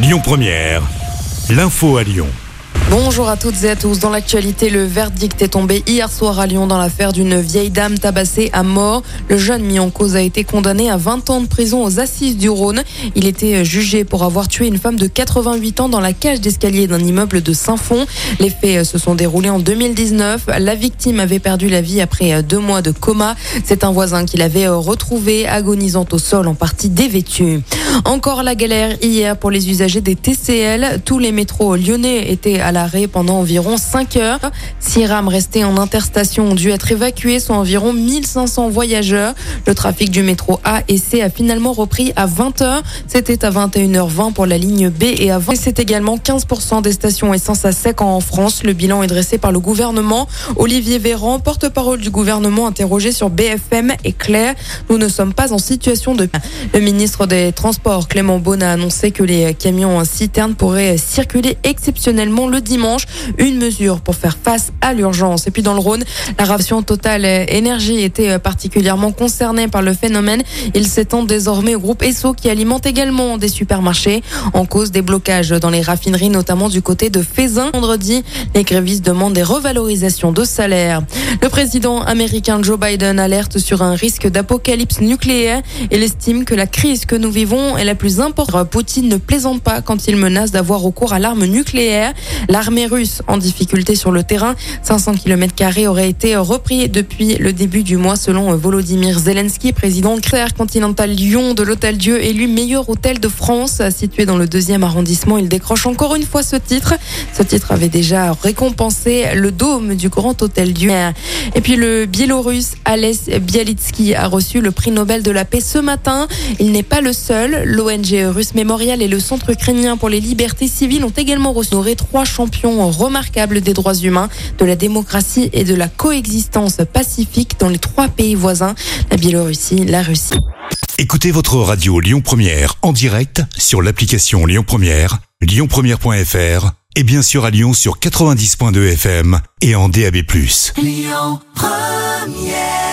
Lyon Première, l'info à Lyon. Bonjour à toutes et à tous. Dans l'actualité, le verdict est tombé hier soir à Lyon dans l'affaire d'une vieille dame tabassée à mort. Le jeune mis en cause a été condamné à 20 ans de prison aux assises du Rhône. Il était jugé pour avoir tué une femme de 88 ans dans la cage d'escalier d'un immeuble de Saint-Fond. Les faits se sont déroulés en 2019. La victime avait perdu la vie après deux mois de coma. C'est un voisin qui l'avait retrouvé agonisant au sol en partie dévêtu. Encore la galère hier pour les usagers des TCL. Tous les métros lyonnais étaient à l'arrêt pendant environ 5 heures. Six rames restées en interstation ont dû être évacuées, soit environ 1500 voyageurs. Le trafic du métro A et C a finalement repris à 20 heures. C'était à 21h20 pour la ligne B et à 20. C'est également 15% des stations essence à sec en France. Le bilan est dressé par le gouvernement. Olivier Véran, porte-parole du gouvernement, interrogé sur BFM, est clair. Nous ne sommes pas en situation de. Le ministre des Transports, Clément Beaune, a annoncé que les camions citernes pourraient circuler exceptionnellement le dimanche. Une mesure pour faire face à l'urgence. Et puis dans le Rhône, la ration Total Énergie était particulièrement concernée par le phénomène. Il s'étend désormais au groupe ESSO qui alimente également des supermarchés. En cause des blocages dans les raffineries, notamment du côté de Fézin. Vendredi, les grévistes demandent des revalorisations de salaire. Le président américain Joe Biden alerte sur un risque d'apocalypse nucléaire. Il estime que la crise que nous vivons est la plus importante. Poutine ne plaisante pas quand il menace d'avoir recours à l'arme nucléaire. L'armée russe en difficulté sur le terrain, 500 km auraient été repris depuis le début du mois selon Volodymyr Zelensky, président de Continental Lyon de l'Hôtel Dieu, élu meilleur hôtel de France, situé dans le deuxième arrondissement. Il décroche encore une fois ce titre. Ce titre avait déjà récompensé le dôme du Grand Hôtel Dieu. Et puis le Biélorusse Alès Bialitsky a reçu le prix Nobel de la paix ce matin. Il n'est pas le seul. L'ONG Russe Mémorial et le Centre ukrainien pour les libertés civiles ont également reçu trois champions remarquables des droits humains, de la démocratie et de la coexistence pacifique dans les trois pays voisins, la Biélorussie, la Russie. Écoutez votre radio Lyon Première en direct sur l'application Lyon Première, lyonpremière.fr et bien sûr à Lyon sur 90.2 FM et en DAB+. Lyon Première